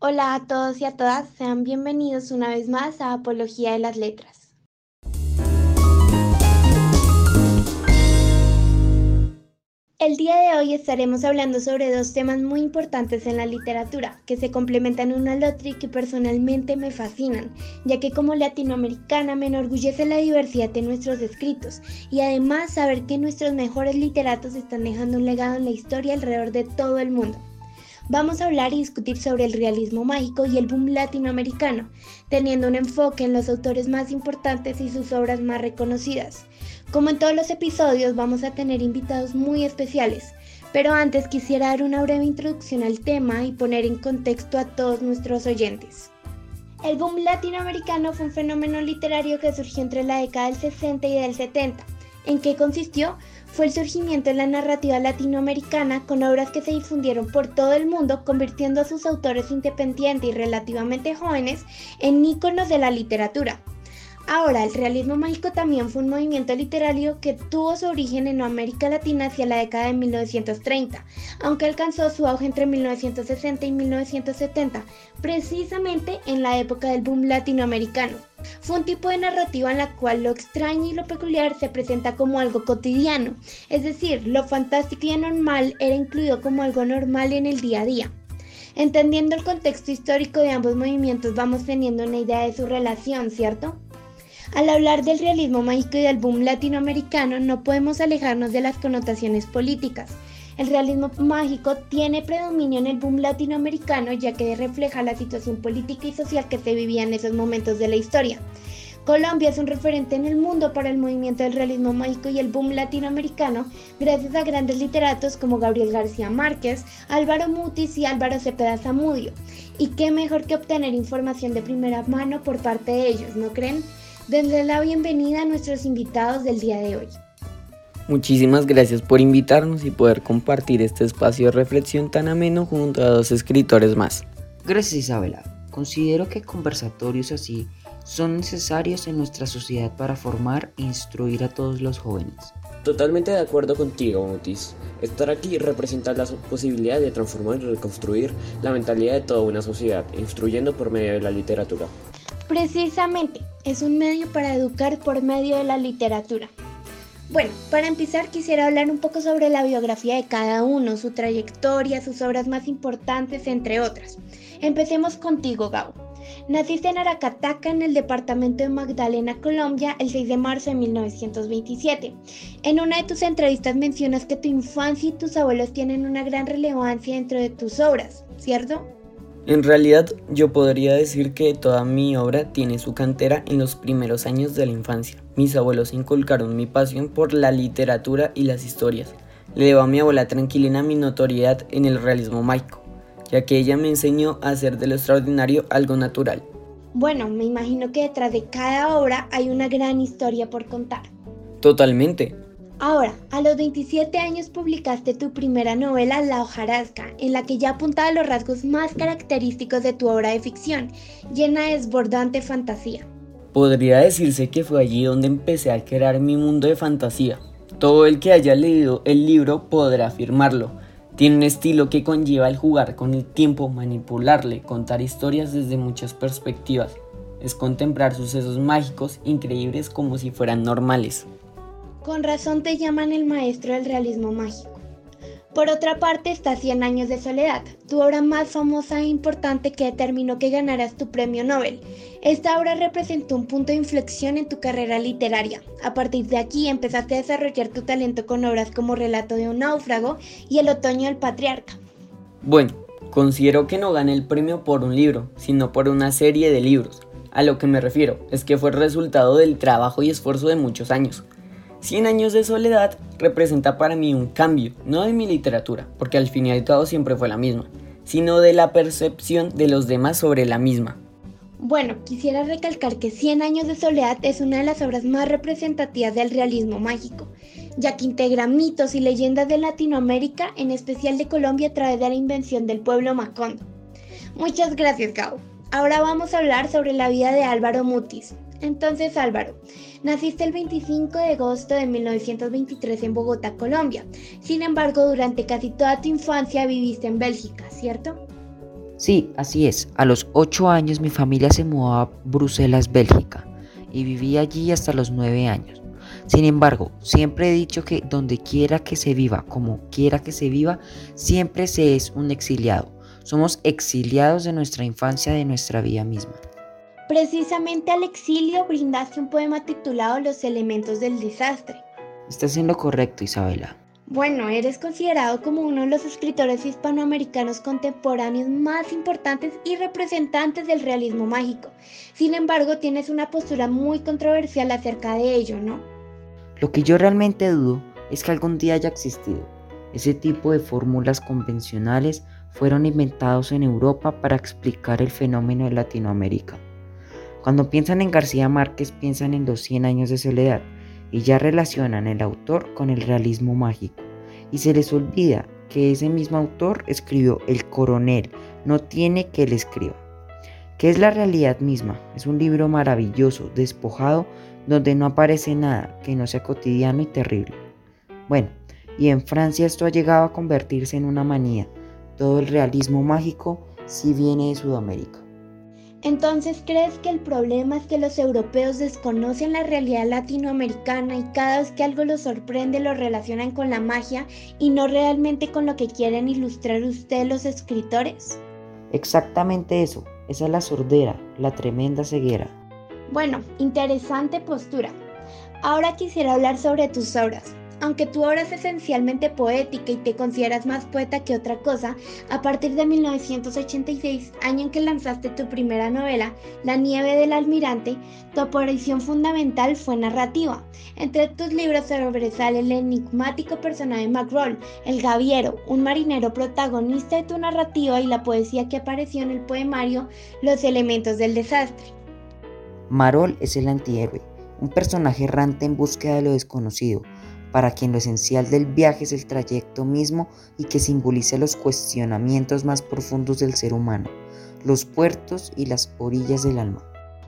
Hola a todos y a todas, sean bienvenidos una vez más a Apología de las Letras. El día de hoy estaremos hablando sobre dos temas muy importantes en la literatura, que se complementan uno al otro y que personalmente me fascinan, ya que como latinoamericana me enorgullece la diversidad de nuestros escritos y además saber que nuestros mejores literatos están dejando un legado en la historia alrededor de todo el mundo. Vamos a hablar y discutir sobre el realismo mágico y el boom latinoamericano, teniendo un enfoque en los autores más importantes y sus obras más reconocidas. Como en todos los episodios, vamos a tener invitados muy especiales, pero antes quisiera dar una breve introducción al tema y poner en contexto a todos nuestros oyentes. El boom latinoamericano fue un fenómeno literario que surgió entre la década del 60 y del 70. ¿En qué consistió? Fue el surgimiento de la narrativa latinoamericana con obras que se difundieron por todo el mundo, convirtiendo a sus autores independientes y relativamente jóvenes en íconos de la literatura. Ahora, el realismo mágico también fue un movimiento literario que tuvo su origen en América Latina hacia la década de 1930, aunque alcanzó su auge entre 1960 y 1970, precisamente en la época del boom latinoamericano. Fue un tipo de narrativa en la cual lo extraño y lo peculiar se presenta como algo cotidiano, es decir, lo fantástico y anormal era incluido como algo normal en el día a día. Entendiendo el contexto histórico de ambos movimientos vamos teniendo una idea de su relación, ¿cierto? Al hablar del realismo mágico y del boom latinoamericano, no podemos alejarnos de las connotaciones políticas. El realismo mágico tiene predominio en el boom latinoamericano ya que refleja la situación política y social que se vivía en esos momentos de la historia. Colombia es un referente en el mundo para el movimiento del realismo mágico y el boom latinoamericano gracias a grandes literatos como Gabriel García Márquez, Álvaro Mutis y Álvaro Cepeda Zamudio. Y qué mejor que obtener información de primera mano por parte de ellos, ¿no creen? Denle la bienvenida a nuestros invitados del día de hoy. Muchísimas gracias por invitarnos y poder compartir este espacio de reflexión tan ameno junto a dos escritores más. Gracias Isabela. Considero que conversatorios así son necesarios en nuestra sociedad para formar e instruir a todos los jóvenes. Totalmente de acuerdo contigo, Mutis. Estar aquí representa la posibilidad de transformar y reconstruir la mentalidad de toda una sociedad, instruyendo por medio de la literatura. Precisamente, es un medio para educar por medio de la literatura. Bueno, para empezar quisiera hablar un poco sobre la biografía de cada uno, su trayectoria, sus obras más importantes, entre otras. Empecemos contigo, Gao. Naciste en Aracataca, en el departamento de Magdalena, Colombia, el 6 de marzo de 1927. En una de tus entrevistas mencionas que tu infancia y tus abuelos tienen una gran relevancia dentro de tus obras, ¿cierto? En realidad yo podría decir que toda mi obra tiene su cantera en los primeros años de la infancia. Mis abuelos inculcaron mi pasión por la literatura y las historias. Le debo a mi abuela tranquilina mi notoriedad en el realismo mágico, ya que ella me enseñó a hacer de lo extraordinario algo natural. Bueno, me imagino que detrás de cada obra hay una gran historia por contar. Totalmente. Ahora, a los 27 años publicaste tu primera novela, La hojarasca, en la que ya apuntaba los rasgos más característicos de tu obra de ficción, llena de desbordante fantasía. Podría decirse que fue allí donde empecé a crear mi mundo de fantasía. Todo el que haya leído el libro podrá afirmarlo. Tiene un estilo que conlleva el jugar con el tiempo, manipularle, contar historias desde muchas perspectivas. Es contemplar sucesos mágicos increíbles como si fueran normales. Con razón te llaman el maestro del realismo mágico. Por otra parte está Cien años de soledad, tu obra más famosa e importante que determinó que ganaras tu premio Nobel. Esta obra representó un punto de inflexión en tu carrera literaria. A partir de aquí empezaste a desarrollar tu talento con obras como Relato de un náufrago y El otoño del patriarca. Bueno, considero que no gané el premio por un libro, sino por una serie de libros. A lo que me refiero es que fue el resultado del trabajo y esfuerzo de muchos años. 100 años de soledad representa para mí un cambio, no de mi literatura, porque al fin y al cabo siempre fue la misma, sino de la percepción de los demás sobre la misma. Bueno, quisiera recalcar que 100 años de soledad es una de las obras más representativas del realismo mágico, ya que integra mitos y leyendas de Latinoamérica, en especial de Colombia a través de la invención del pueblo Macondo. Muchas gracias, Gao. Ahora vamos a hablar sobre la vida de Álvaro Mutis, entonces Álvaro, naciste el 25 de agosto de 1923 en Bogotá, Colombia. Sin embargo, durante casi toda tu infancia viviste en Bélgica, ¿cierto? Sí, así es. A los 8 años mi familia se mudó a Bruselas, Bélgica, y viví allí hasta los 9 años. Sin embargo, siempre he dicho que donde quiera que se viva, como quiera que se viva, siempre se es un exiliado. Somos exiliados de nuestra infancia, de nuestra vida misma. Precisamente al exilio brindaste un poema titulado Los elementos del desastre. Estás en lo correcto, Isabela. Bueno, eres considerado como uno de los escritores hispanoamericanos contemporáneos más importantes y representantes del realismo mágico. Sin embargo, tienes una postura muy controversial acerca de ello, ¿no? Lo que yo realmente dudo es que algún día haya existido. Ese tipo de fórmulas convencionales fueron inventados en Europa para explicar el fenómeno de Latinoamérica. Cuando piensan en García Márquez piensan en los 100 años de soledad y ya relacionan el autor con el realismo mágico. Y se les olvida que ese mismo autor escribió El coronel, no tiene que le escriba. ¿Qué es la realidad misma? Es un libro maravilloso, despojado, donde no aparece nada que no sea cotidiano y terrible. Bueno, y en Francia esto ha llegado a convertirse en una manía. Todo el realismo mágico sí viene de Sudamérica. Entonces, ¿crees que el problema es que los europeos desconocen la realidad latinoamericana y cada vez que algo los sorprende lo relacionan con la magia y no realmente con lo que quieren ilustrar ustedes los escritores? Exactamente eso, esa es la sordera, la tremenda ceguera. Bueno, interesante postura. Ahora quisiera hablar sobre tus obras. Aunque tu obra es esencialmente poética y te consideras más poeta que otra cosa, a partir de 1986, año en que lanzaste tu primera novela, La nieve del almirante, tu aparición fundamental fue narrativa. Entre tus libros sobresale el enigmático personaje Macroll, el gaviero, un marinero protagonista de tu narrativa y la poesía que apareció en el poemario Los elementos del desastre. Marol es el antihéroe, un personaje errante en búsqueda de lo desconocido para quien lo esencial del viaje es el trayecto mismo y que simboliza los cuestionamientos más profundos del ser humano, los puertos y las orillas del alma.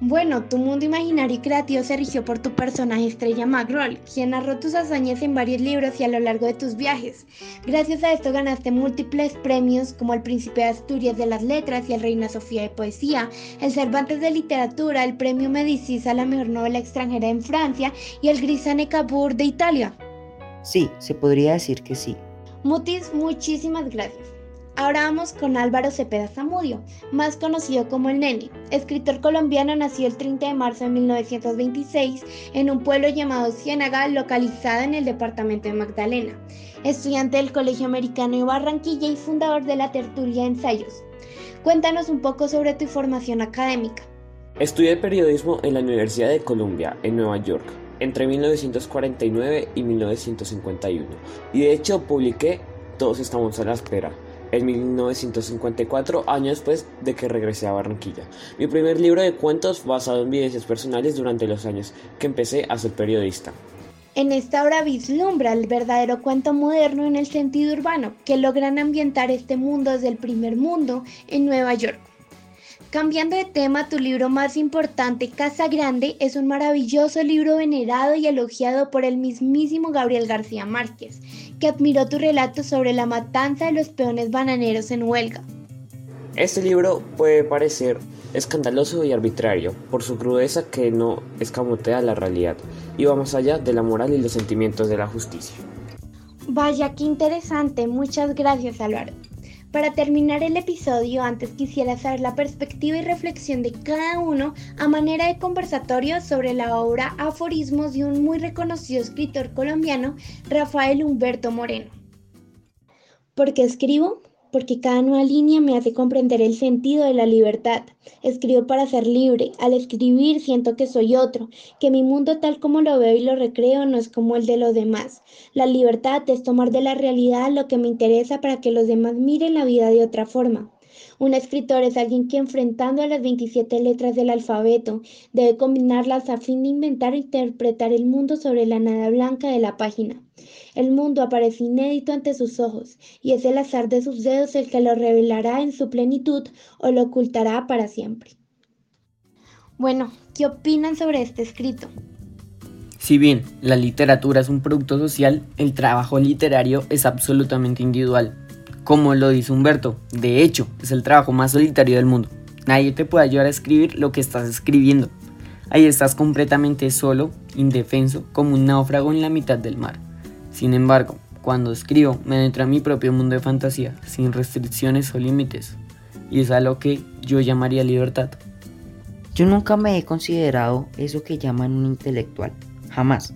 Bueno, tu mundo imaginario y creativo se rigió por tu personaje estrella Macroll, quien narró tus hazañas en varios libros y a lo largo de tus viajes. Gracias a esto ganaste múltiples premios como el Príncipe de Asturias de las Letras y el Reina Sofía de Poesía, el Cervantes de Literatura, el Premio Medicis a la mejor novela extranjera en Francia y el Grisane Cabur de Italia. Sí, se podría decir que sí. Mutis, muchísimas gracias. Ahora vamos con Álvaro Cepeda Zamudio, más conocido como el Nene. Escritor colombiano, nació el 30 de marzo de 1926 en un pueblo llamado Ciénaga, localizado en el departamento de Magdalena. Estudiante del Colegio Americano de Barranquilla y fundador de la tertulia ensayos. Cuéntanos un poco sobre tu formación académica. Estudié periodismo en la Universidad de Columbia, en Nueva York entre 1949 y 1951 y de hecho publiqué Todos estamos a la espera en 1954, años después de que regresé a Barranquilla. Mi primer libro de cuentos basado en vivencias personales durante los años que empecé a ser periodista. En esta obra vislumbra el verdadero cuento moderno en el sentido urbano, que logran ambientar este mundo desde el primer mundo en Nueva York. Cambiando de tema, tu libro más importante, Casa Grande, es un maravilloso libro venerado y elogiado por el mismísimo Gabriel García Márquez, que admiró tu relato sobre la matanza de los peones bananeros en huelga. Este libro puede parecer escandaloso y arbitrario por su crudeza que no escamotea la realidad y va más allá de la moral y los sentimientos de la justicia. Vaya, qué interesante. Muchas gracias, Álvaro. Para terminar el episodio, antes quisiera saber la perspectiva y reflexión de cada uno a manera de conversatorio sobre la obra Aforismos de un muy reconocido escritor colombiano, Rafael Humberto Moreno. ¿Por qué escribo? Porque cada nueva línea me hace comprender el sentido de la libertad. Escribo para ser libre. Al escribir siento que soy otro, que mi mundo tal como lo veo y lo recreo no es como el de los demás. La libertad es tomar de la realidad lo que me interesa para que los demás miren la vida de otra forma. Un escritor es alguien que enfrentando a las 27 letras del alfabeto debe combinarlas a fin de inventar e interpretar el mundo sobre la nada blanca de la página. El mundo aparece inédito ante sus ojos y es el azar de sus dedos el que lo revelará en su plenitud o lo ocultará para siempre. Bueno, ¿qué opinan sobre este escrito? Si bien la literatura es un producto social, el trabajo literario es absolutamente individual Como lo dice Humberto, de hecho, es el trabajo más solitario del mundo. Nadie te puede ayudar a escribir lo que estás escribiendo. Ahí estás completamente solo, indefenso, como un náufrago en la mitad del mar. Sin embargo, cuando escribo, me adentro a mi propio mundo de fantasía, sin restricciones o límites. Y es a lo que yo llamaría libertad. Yo nunca me he considerado eso que llaman un intelectual. Jamás.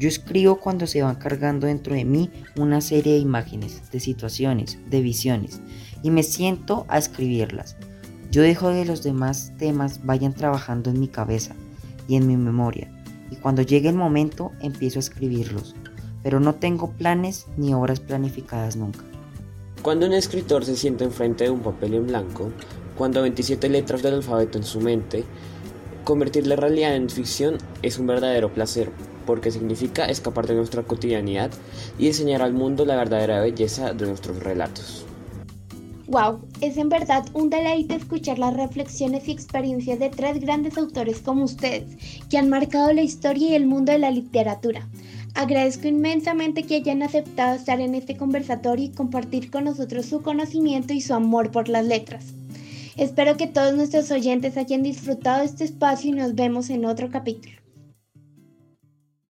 Yo escribo cuando se van cargando dentro de mí una serie de imágenes, de situaciones, de visiones, y me siento a escribirlas. Yo dejo que los demás temas vayan trabajando en mi cabeza y en mi memoria, y cuando llegue el momento empiezo a escribirlos, pero no tengo planes ni obras planificadas nunca. Cuando un escritor se siente enfrente de un papel en blanco, cuando 27 letras del alfabeto en su mente, convertir la realidad en ficción es un verdadero placer, porque significa escapar de nuestra cotidianidad y enseñar al mundo la verdadera belleza de nuestros relatos. Wow, es en verdad un deleite escuchar las reflexiones y experiencias de tres grandes autores como ustedes, que han marcado la historia y el mundo de la literatura. Agradezco inmensamente que hayan aceptado estar en este conversatorio y compartir con nosotros su conocimiento y su amor por las letras. Espero que todos nuestros oyentes hayan disfrutado este espacio y nos vemos en otro capítulo.